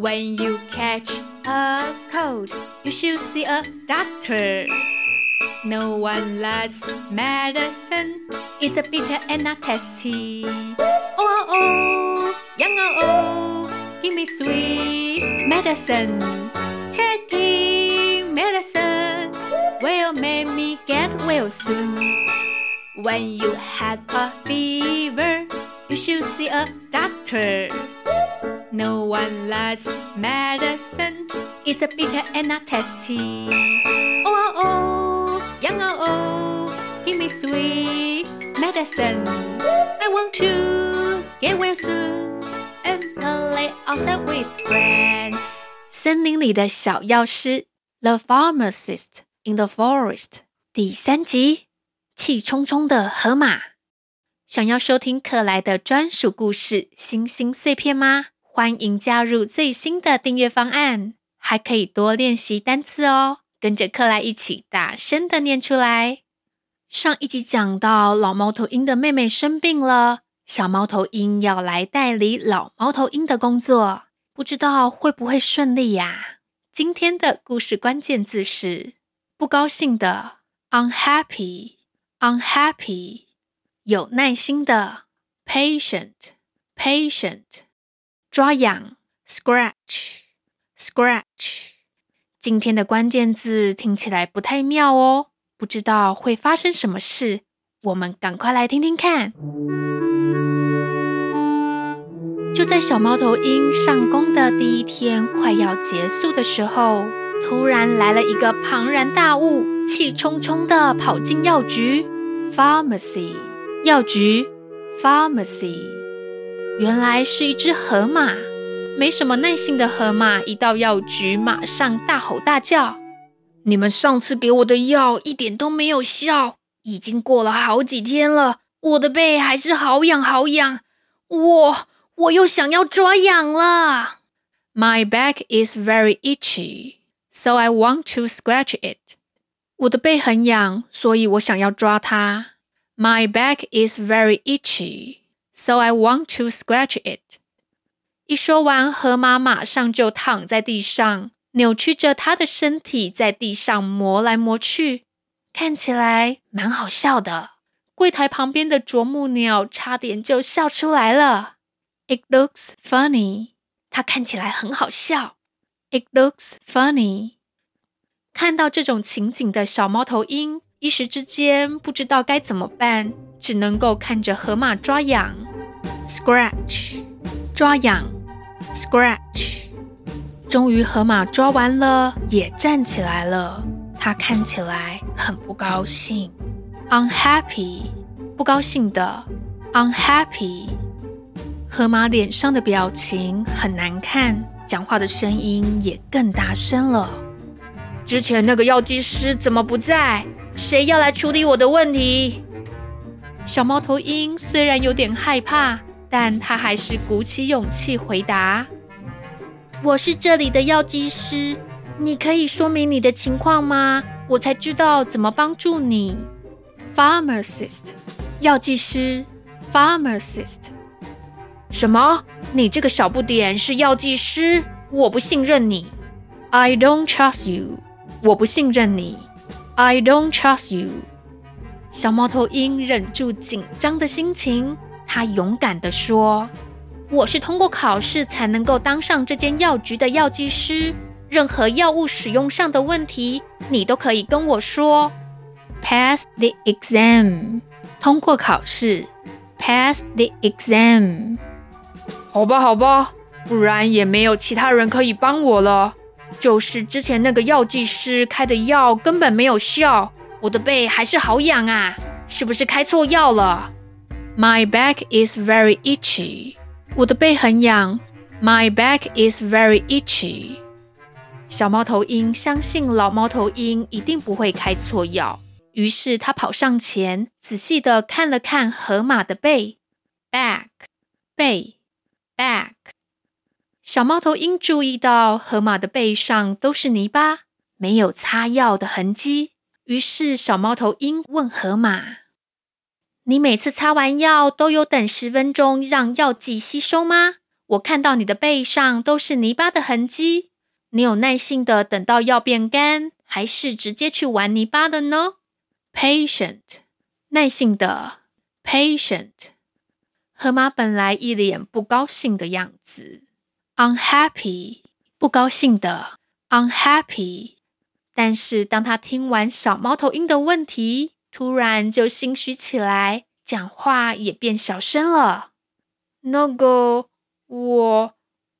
When you catch a cold, you should see a doctor. No one likes medicine. It's a bitter and not tasty. Oh, oh, oh, young oh, oh, give me sweet medicine. Taking medicine will make me get well soon. When you have a fever, you should see a doctor. No one likes medicine. It's a bitter and not tasty. Oh, oh, oh, young oh, oh, give me sweet medicine. I want to get well soon and play outside with friends. 森林里的小药师，The Pharmacist in the Forest，第三集，气冲冲的河马。想要收听克莱的专属故事《星星碎片》吗？欢迎加入最新的订阅方案，还可以多练习单词哦。跟着克莱一起大声的念出来。上一集讲到老猫头鹰的妹妹生病了，小猫头鹰要来代理老猫头鹰的工作，不知道会不会顺利呀？今天的故事关键字是不高兴的，unhappy，unhappy，有耐心的，patient，patient。抓痒，scratch，scratch。今天的关键字听起来不太妙哦，不知道会发生什么事。我们赶快来听听看。就在小猫头鹰上工的第一天快要结束的时候，突然来了一个庞然大物，气冲冲的跑进药局，pharmacy，药局，pharmacy。原来是一只河马，没什么耐性的河马一到药局，马上大吼大叫：“你们上次给我的药一点都没有效，已经过了好几天了，我的背还是好痒好痒，我我又想要抓痒了。”My back is very itchy, so I want to scratch it. 我的背很痒，所以我想要抓它。My back is very itchy. So I want to scratch it。一说完，河马马上就躺在地上，扭曲着它的身体，在地上磨来磨去，看起来蛮好笑的。柜台旁边的啄木鸟差点就笑出来了。It looks funny。它看起来很好笑。It looks funny。看到这种情景的小猫头鹰，一时之间不知道该怎么办，只能够看着河马抓痒。Scratch，抓痒，Scratch。终于，河马抓完了，也站起来了。他看起来很不高兴，Unhappy，不高兴的，Unhappy。河马脸上的表情很难看，讲话的声音也更大声了。之前那个药剂师怎么不在？谁要来处理我的问题？小猫头鹰虽然有点害怕。但他还是鼓起勇气回答：“我是这里的药剂师，你可以说明你的情况吗？我才知道怎么帮助你。” Pharmacist，药剂师，Pharmacist。什么？你这个小不点是药剂师？我不信任你。I don't trust you。我不信任你。I don't trust you。小猫头鹰忍住紧张的心情。他勇敢地说：“我是通过考试才能够当上这间药局的药剂师。任何药物使用上的问题，你都可以跟我说。Pass the exam，通过考试。Pass the exam。好吧，好吧，不然也没有其他人可以帮我了。就是之前那个药剂师开的药根本没有效，我的背还是好痒啊！是不是开错药了？” My back is very itchy. 我的背很痒。My back is very itchy. 小猫头鹰相信老猫头鹰一定不会开错药，于是他跑上前，仔细地看了看河马的背。Back，背，back。小猫头鹰注意到河马的背上都是泥巴，没有擦药的痕迹。于是小猫头鹰问河马。你每次擦完药都有等十分钟让药剂吸收吗？我看到你的背上都是泥巴的痕迹。你有耐心的等到药变干，还是直接去玩泥巴的呢？Patient，耐心的。Patient，河马本来一脸不高兴的样子。Unhappy，不高兴的。Unhappy，但是当他听完小猫头鹰的问题，突然就心虚起来，讲话也变小声了。那个，我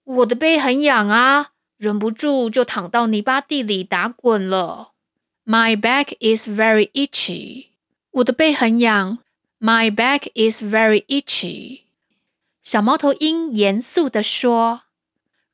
我的背很痒啊。忍不住就躺到泥巴地里打滚了。My back is very itchy。我的背很痒。My back is very itchy。小猫头鹰严肃地说：“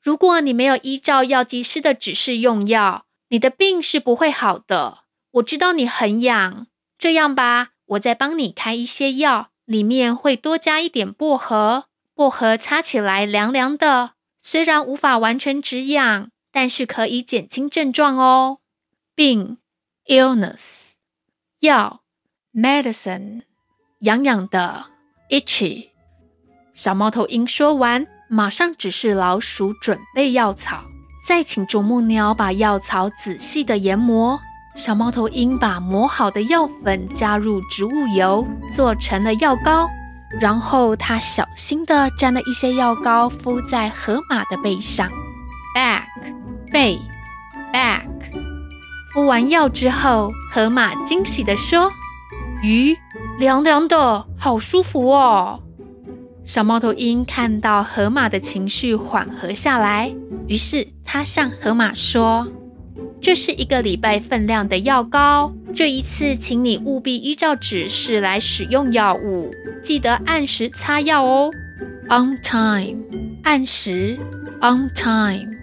如果你没有依照药剂师的指示用药，你的病是不会好的。我知道你很痒，这样吧，我再帮你开一些药，里面会多加一点薄荷。薄荷擦起来凉凉的。”虽然无法完全止痒，但是可以减轻症状哦。病 illness 药 medicine 痒痒的 itchy。小猫头鹰说完，马上指示老鼠准备药草，再请啄木鸟把药草仔细的研磨。小猫头鹰把磨好的药粉加入植物油，做成了药膏。然后他小心地沾了一些药膏，敷在河马的背上。back 背 back。敷完药之后，河马惊喜地说：“咦，凉凉的，好舒服哦！”小猫头鹰看到河马的情绪缓和下来，于是他向河马说：“这是一个礼拜分量的药膏。”这一次，请你务必依照指示来使用药物，记得按时擦药哦。On time，按时。On time。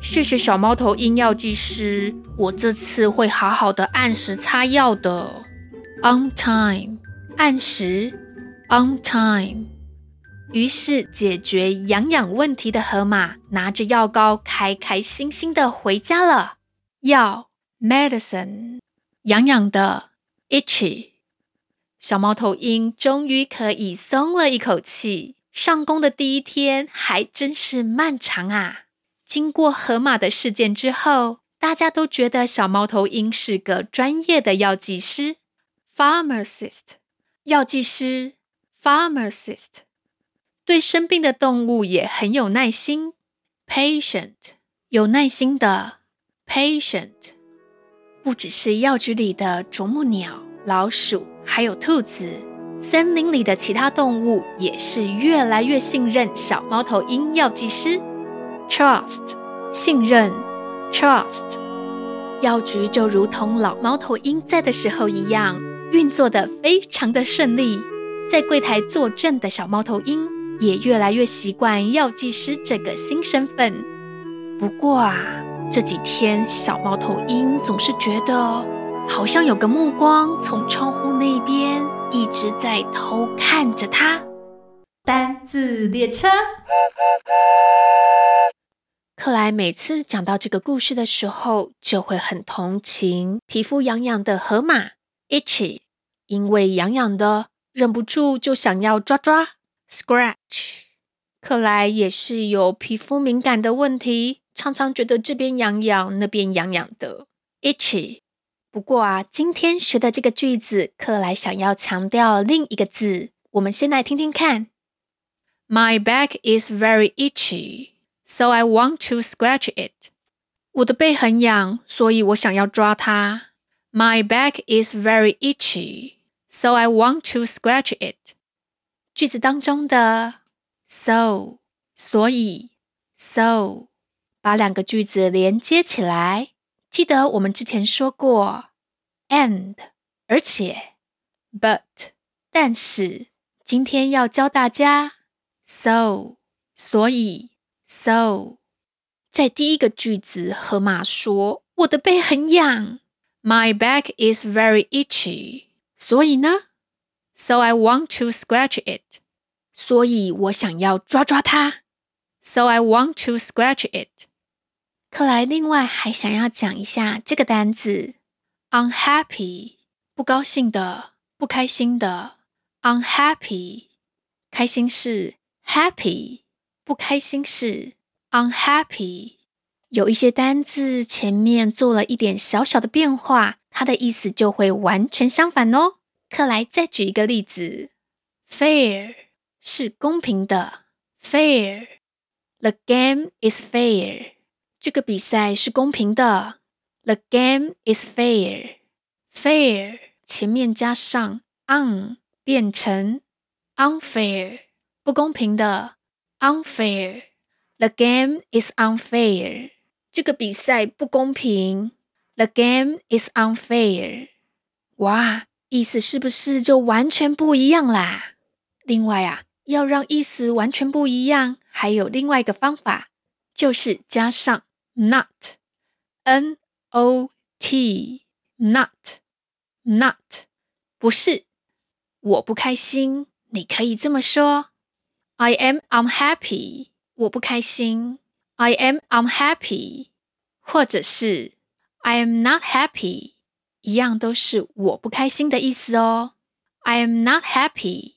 谢谢小猫头鹰药剂师，我这次会好好的按时擦药的。On time，按时。On time。于是，解决痒痒问题的河马拿着药膏，开开心心的回家了。药，medicine。痒痒的，itchy。小猫头鹰终于可以松了一口气。上工的第一天还真是漫长啊！经过河马的事件之后，大家都觉得小猫头鹰是个专业的药剂师，pharmacist。药剂师，pharmacist。对生病的动物也很有耐心，patient。有耐心的，patient。不只是药局里的啄木鸟、老鼠，还有兔子，森林里的其他动物也是越来越信任小猫头鹰药剂师。Trust，信任，Trust。药局就如同老猫头鹰在的时候一样，运作得非常的顺利。在柜台坐镇的小猫头鹰也越来越习惯药剂师这个新身份。不过啊。这几天，小猫头鹰总是觉得好像有个目光从窗户那边一直在偷看着它。单字列车，克莱每次讲到这个故事的时候，就会很同情皮肤痒痒的河马，itchy，因为痒痒的，忍不住就想要抓抓，scratch。克莱也是有皮肤敏感的问题。常常觉得这边痒痒，那边痒痒的，itchy。不过啊，今天学的这个句子，克莱想要强调另一个字，我们先来听听看。My back is very itchy, so I want to scratch it。我的背很痒，所以我想要抓它。My back is very itchy, so I want to scratch it。句子当中的 so，所以 so。 把两个句子连接起来，记得我们之前说过，and 而且，but 但是，今天要教大家，so 所以，so。在第一个句子，河马说我的背很痒，My back is very itchy，所以呢，so I want to scratch it，所以我想要抓抓它，so I want to scratch it。克莱另外还想要讲一下这个单字，unhappy，不高兴的，不开心的，unhappy，开心是 happy，不开心是 unhappy。有一些单字前面做了一点小小的变化，它的意思就会完全相反哦。克莱再举一个例子：fair 是公平的 The game is fair，这个比赛是公平的，the game is fair，fair 前面加上 un 变成 unfair，不公平的，unfair，the game is unfair。这个比赛不公平。The game is unfair。哇，意思是不是就完全不一样啦？另外啊，要让意思完全不一样，还有另外一个方法，就是加上 not，n o t，not，not，不是，我不开心。你可以这么说：I am unhappy。我不开心。I am unhappy，或者是 I am not happy，一样都是我不开心的意思哦。I am not happy，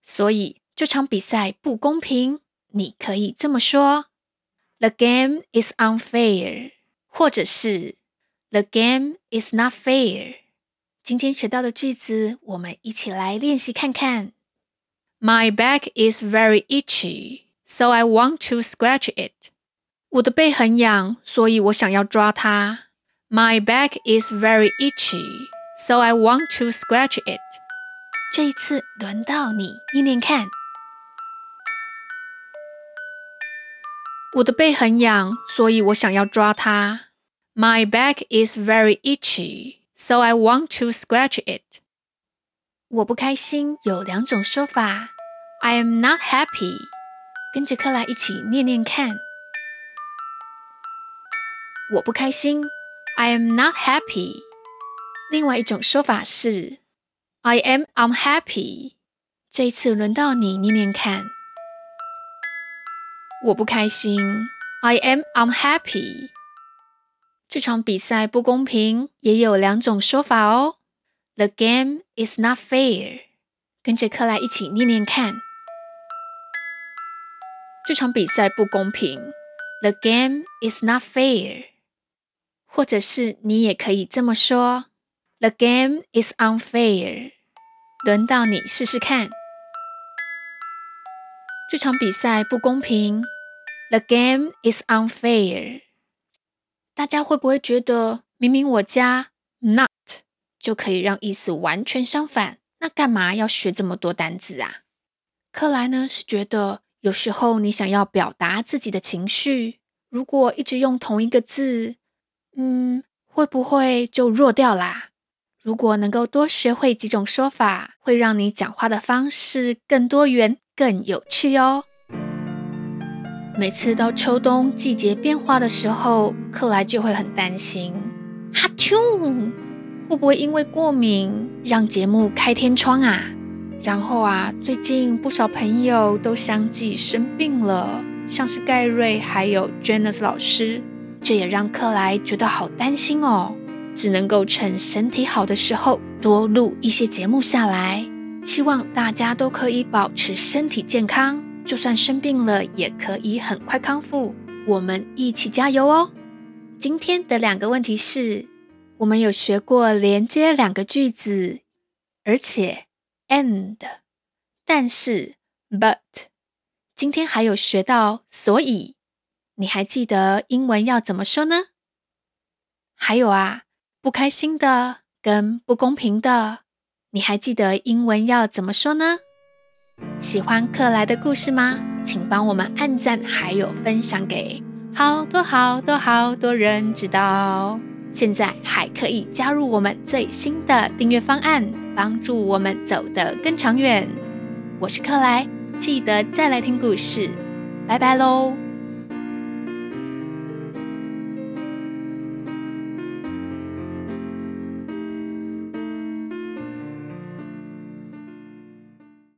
所以这场比赛不公平，你可以这么说：The game is unfair，或者是 The game is not fair。今天学到的句子，我们一起来练习看看。My back is very itchy, so I want to scratch it. 我的背很痒，所以我想要抓它。My back is very itchy, so I want to scratch it. 这一次轮到你，念念看。 我的背很痒，所以我想要抓它。My back is very itchy, so I want to scratch it. 我不开心有两种说法。I am not happy. 跟着克莱一起念念看。我不开心，I am not happy。另外一种说法是，I am unhappy。这一次轮到你念念看。 我不开心，I am unhappy。这场比赛不公平，也有两种说法哦。The game is not fair。跟着克莱一起念念看。这场比赛不公平，The game is not fair。或者是你也可以这么说：The game is unfair。轮到你试试看，这场比赛不公平。The game is unfair。大家会不会觉得，明明我加 not 就可以让意思完全相反，那干嘛要学这么多单字啊？克莱呢是觉得，有时候你想要表达自己的情绪，如果一直用同一个字。嗯，会不会就弱掉啦？如果能够多学会几种说法，会让你讲话的方式更多元、更有趣哦。每次到秋冬季节变化的时候，克莱就会很担心，哈啾，会不会因为过敏让节目开天窗啊？然后啊，最近不少朋友都相继生病了，像是盖瑞还有 Janice 老师。这也让克莱觉得好担心哦，只能够趁身体好的时候多录一些节目下来，希望大家都可以保持身体健康，就算生病了也可以很快康复。我们一起加油哦！今天的两个问题是：我们有学过连接两个句子，而且 and，但是 but，今天还有学到所以。你还记得英文要怎么说呢？还有啊，不开心的跟不公平的，你还记得英文要怎么说呢？喜欢克莱的故事吗？请帮我们按赞，还有分享给好多好多好多人知道。现在还可以加入我们最新的订阅方案，帮助我们走得更长远。我是克莱，记得再来听故事，拜拜喽。